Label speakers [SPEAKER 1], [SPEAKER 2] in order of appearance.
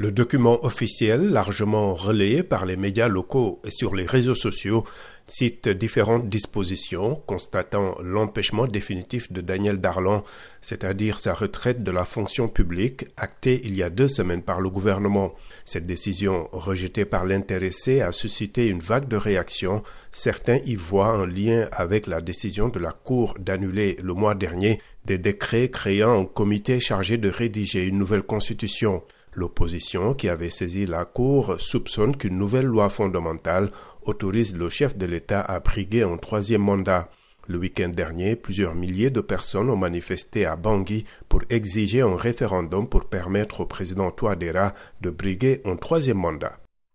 [SPEAKER 1] Le document officiel, largement relayé par les médias locaux et sur les réseaux sociaux, cite différentes dispositions constatant l'empêchement définitif de Daniel Darlan, c'est-à-dire sa retraite de la fonction publique, actée il y a deux semaines par le gouvernement. Cette décision, rejetée par l'intéressé, a suscité une vague de réactions. Certains y voient un lien avec la décision de la Cour d'annuler le mois dernier des décrets créant un comité chargé de rédiger une nouvelle constitution. L'opposition, qui avait saisi la Cour, soupçonne qu'une nouvelle loi fondamentale autorise le chef de l'État à briguer un troisième mandat. Le week-end dernier, plusieurs milliers de personnes ont manifesté à Bangui pour exiger un référendum pour permettre au président Touadéra de briguer un troisième mandat.